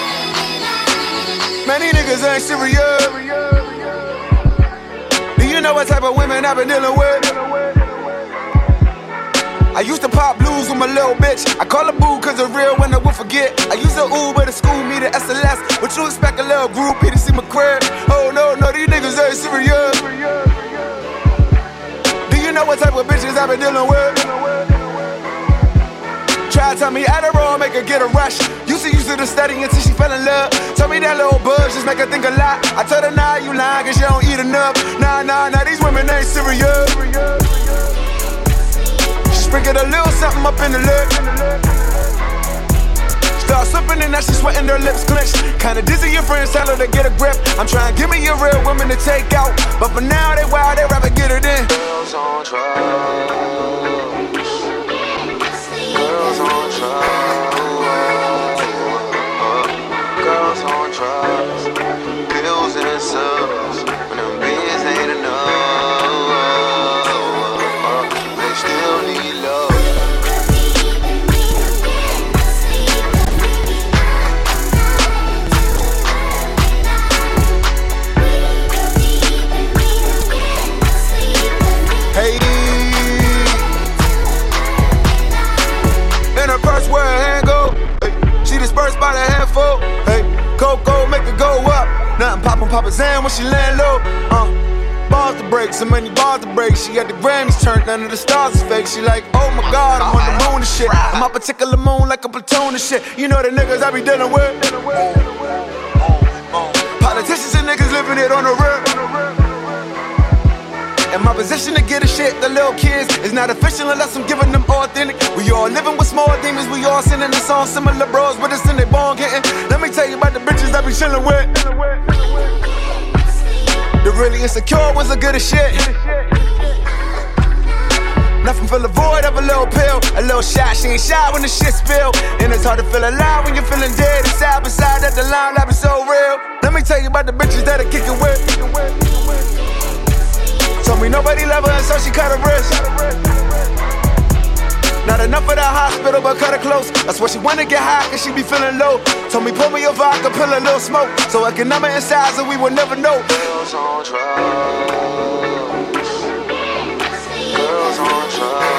Man, these niggas ain't serious. Do you know what type of women I've been dealing with? I used to pop blues with my little bitch. I call her boo cause a real one I will forget. I used to Uber to school me to SLS. But you expect a little groupie to see my crib? Oh no, no, these niggas ain't serious. Do you know what type of bitches I've been dealing with? Try to tell me Adderall, make her get a rush. To to study until she fell in love. Tell me that little buzz just make her think a lot. I told her, nah, you lying cause you don't eat enough. Nah, nah, nah, these women ain't serious. She sprinkled a little something up in the lip. Start slipping and now she sweating, her lips clenched. Kinda dizzy, your friends tell her to get a grip. I'm trying to give me a real woman to take out. But for now, they wild, they rather get it in. Girls on drugs. Girls on drugs. Poppin' Papa Zan when she land low. Uh, balls to break, so many balls to break. She got the Grammys turned, none of the stars is fake. She like, oh my God, I'm on the moon and shit. I'm my particular moon like a platoon and shit. You know the niggas I be dealing with. Politicians and niggas living it on the real. And my position to get a shit, the little kids, is not official unless I'm giving them authentic. We all living with small demons, we all singing the song, similar bros, but it's in their bone getting. Let me tell you about the bitches I be chillin' with. The really insecure ones are good as shit. Nothing fill the void of a little pill, a little shot. She ain't shy when the shit spill. And it's hard to feel alive when you're feeling dead. Inside beside that the line life is so real. Let me tell you about the bitches that are kicking with. Told me nobody love her, so she cut her wrist. Not enough for the hospital, but cut her close. That's why she wanna get high, cause she be feeling low. Told me, pour me a vodka, pill a little smoke. So I can number inside, so we will never know. Girls on drugs. Girls on drugs.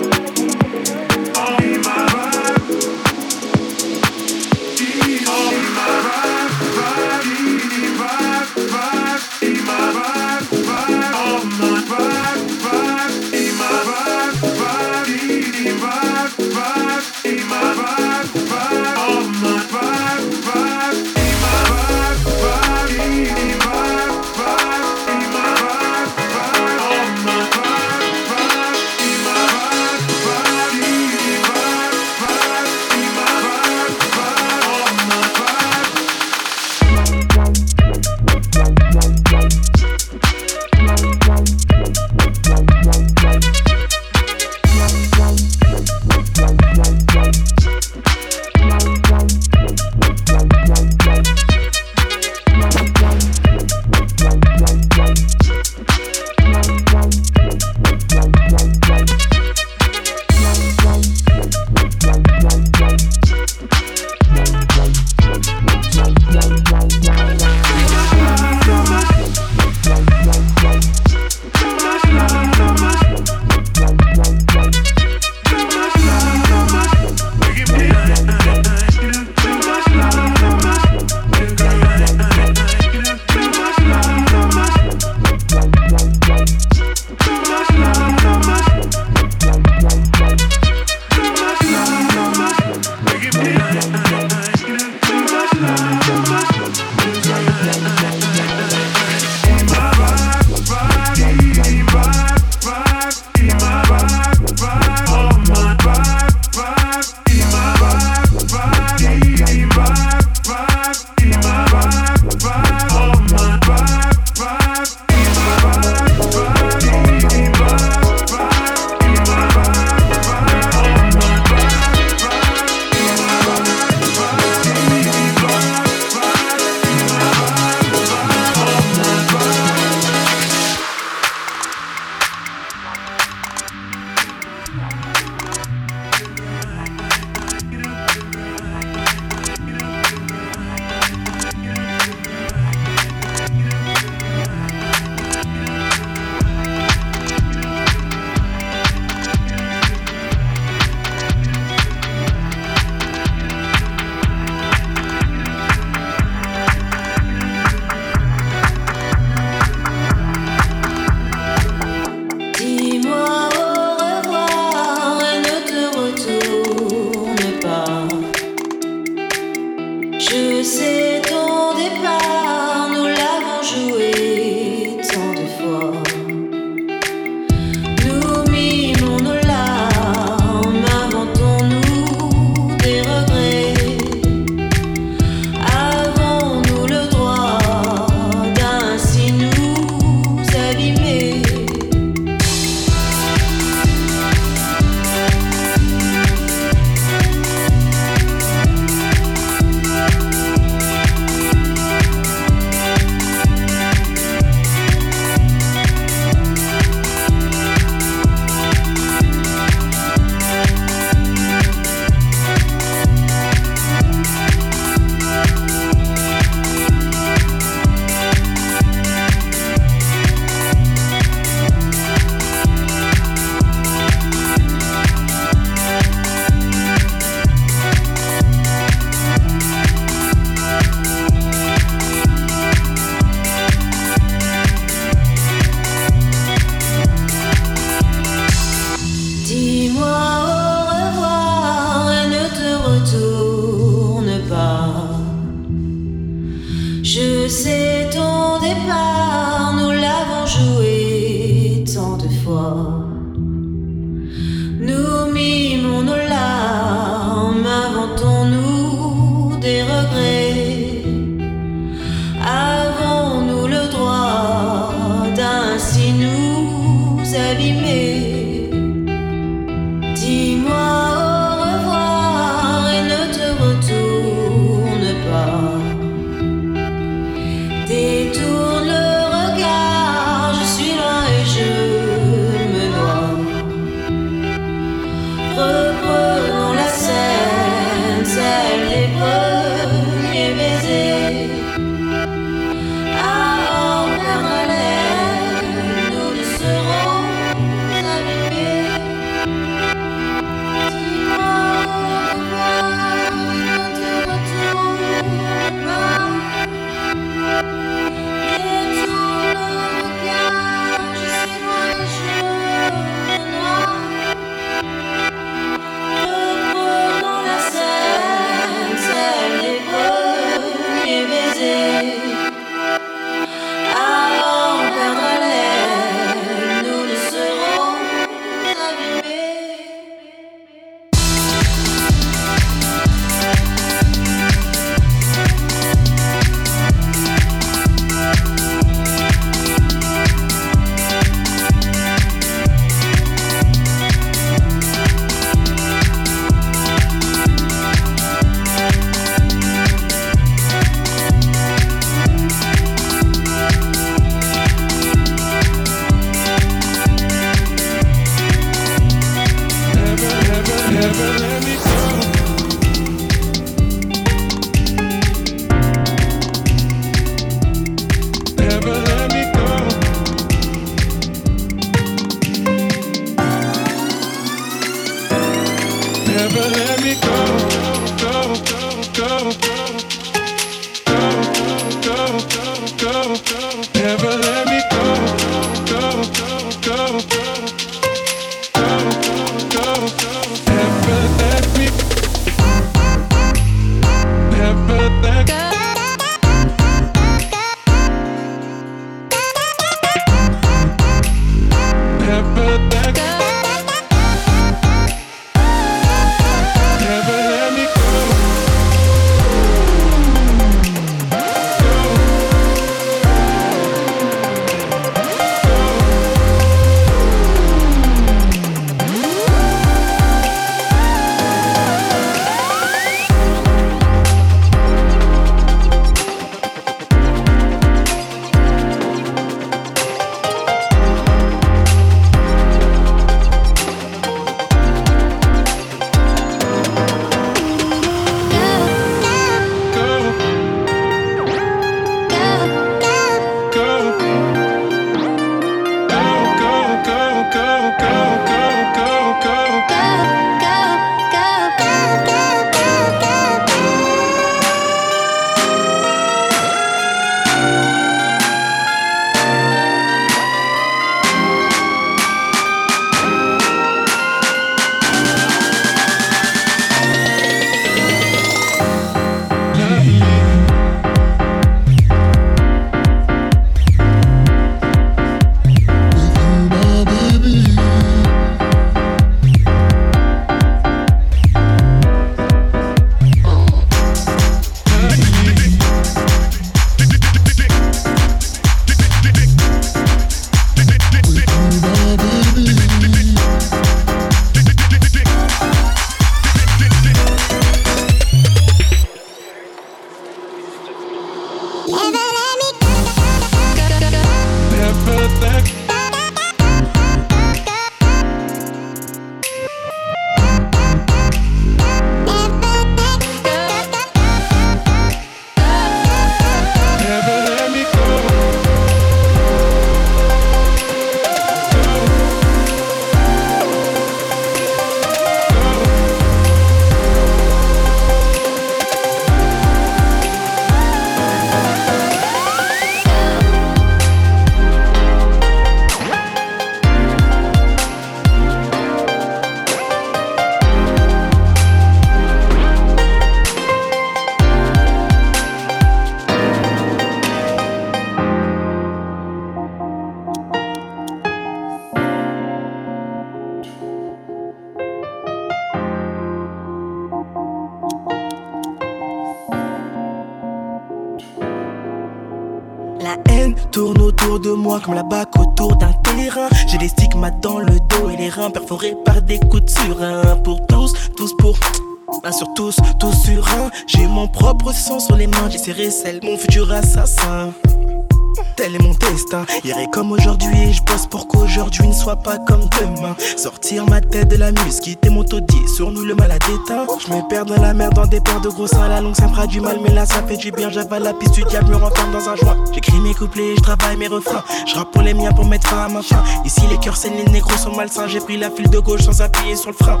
Des paires de gros seins. La longue ça me fera du mal, mais là ça fait du bien. J'avale la piste du diable, me renferme dans un joint. J'écris mes couplets, je travaille mes refrains. Je rappe pour les miens pour mettre fin à ma. Ici les cœurs saines, les négros sont malsains. J'ai pris la file de gauche sans appuyer sur le frein.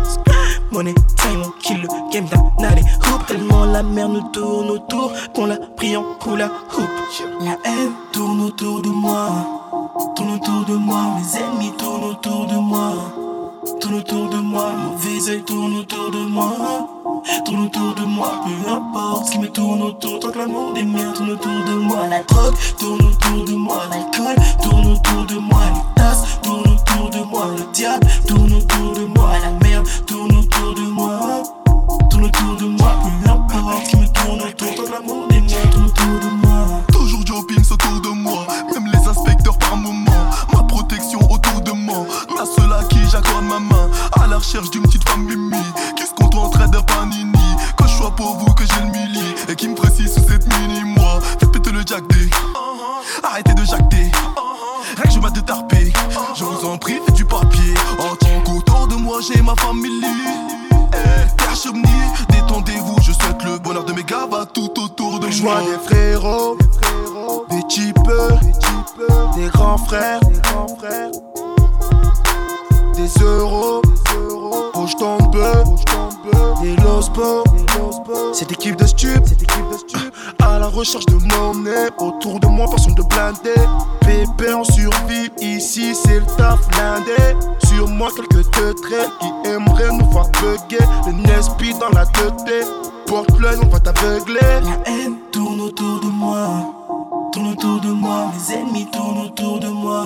Money, time, on kill le game d'un aller hoop. Tellement la mer nous tourne autour qu'on l'a pris en hula hoop. La haine tourne autour de moi, tourne autour de moi. Mes ennemis tournent autour de moi, tourne autour de moi. Mauvais oeil tourne autour de moi, tourne autour de moi. Peu importe ce qui me tourne autour, tant que l'amour des miens tourne autour de moi. La drogue tourne autour de moi, l'alcool tourne autour de moi. Les tasses tournent autour de moi, le diable tourne autour de moi. La merde tourne autour de moi, tourne autour de moi. Peu importe ce qui me tourne autour, tant que l'amour des miens tourne autour de moi. Toujours Jobins autour de moi, même les inspecteurs par moment. Ma protection autour de moi, à ceux à qui j'accorde ma main. À la recherche d'une petite femme mimi, pour vous, que j'ai le milli, et qui me précise sous cette mini-moi. Faites péter le jack D, arrêtez de jacter. Rien que je mate de tarper, je vous en prie, faites du papier. En tant qu'autour de moi, chez ma famille. Eh, Cachemni, détendez-vous, je souhaite le bonheur de mes gars, va tout autour de moi. des frérots, des types, des grands frères, des euros, poche tombeux, des losbo. Cette équipe de stup, à la recherche de monnaie. Autour de moi, personne de blindé. Pépé en survie, ici c'est le taf blindé. Sur moi, quelques teutrés qui aimeraient nous voir bugger. Le Nespi dans la tête, porte l'œil, on va t'aveugler. La haine tourne autour de moi, tourne autour de moi, mes ennemis tournent autour de moi,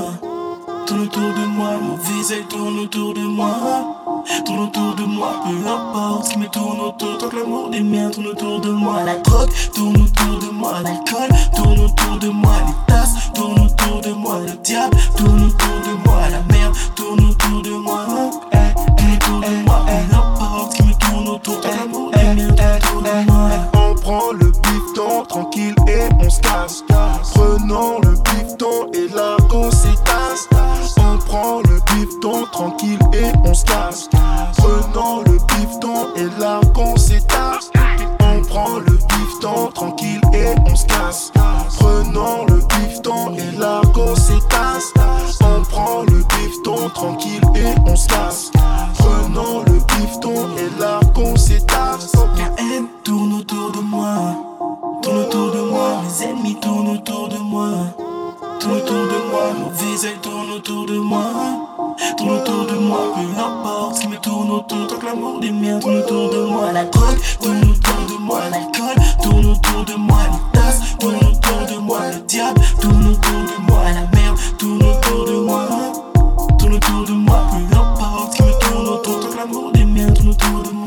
tourne autour de moi, mon visage tourne autour de moi, tourne autour de moi, peu importe ce qui me tourne autour, tant que l'amour des miens tourne autour de moi, la drogue tourne autour de moi, l'alcool tourne autour de moi, les tasses tournent autour de moi, le diable tourne autour de moi, la merde tourne autour de moi, eh, eh, tourne autour de moi, peu importe qui me tourne autour, tant que l'amour des miens tourne autour de moi. On prend le bifton tranquille et on se casse. Prenons le bifton et qu'on s'étasse. Prend le bifton tranquille et on se casse. Prenons le bifton et là qu'on s'étasse. On prend le bifton tranquille et on se casse. Prenons le bifton et là qu'on s'étasse. On prend le bifton tranquille et on se casse. Prenons le bifton et là qu'on s'étasse. La haine tourne autour de moi, tourne autour de moi, mes ennemis tournent autour de moi, tourne autour de moi, mon visage tourne autour de moi, tourne autour de moi, peu importe ce qui me tourne autour, tant que l'amour des miens tourne autour de moi, la drogue tourne autour de moi, l'alcool tourne autour de moi, les tasses tournent autour de moi, le diable tourne autour de moi, la merde tourne autour de moi, tourne autour de moi, peu importe ce qui me tourne autour, tant que l'amour des miens tourne autour de moi,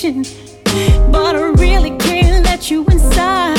but I really can't let you inside.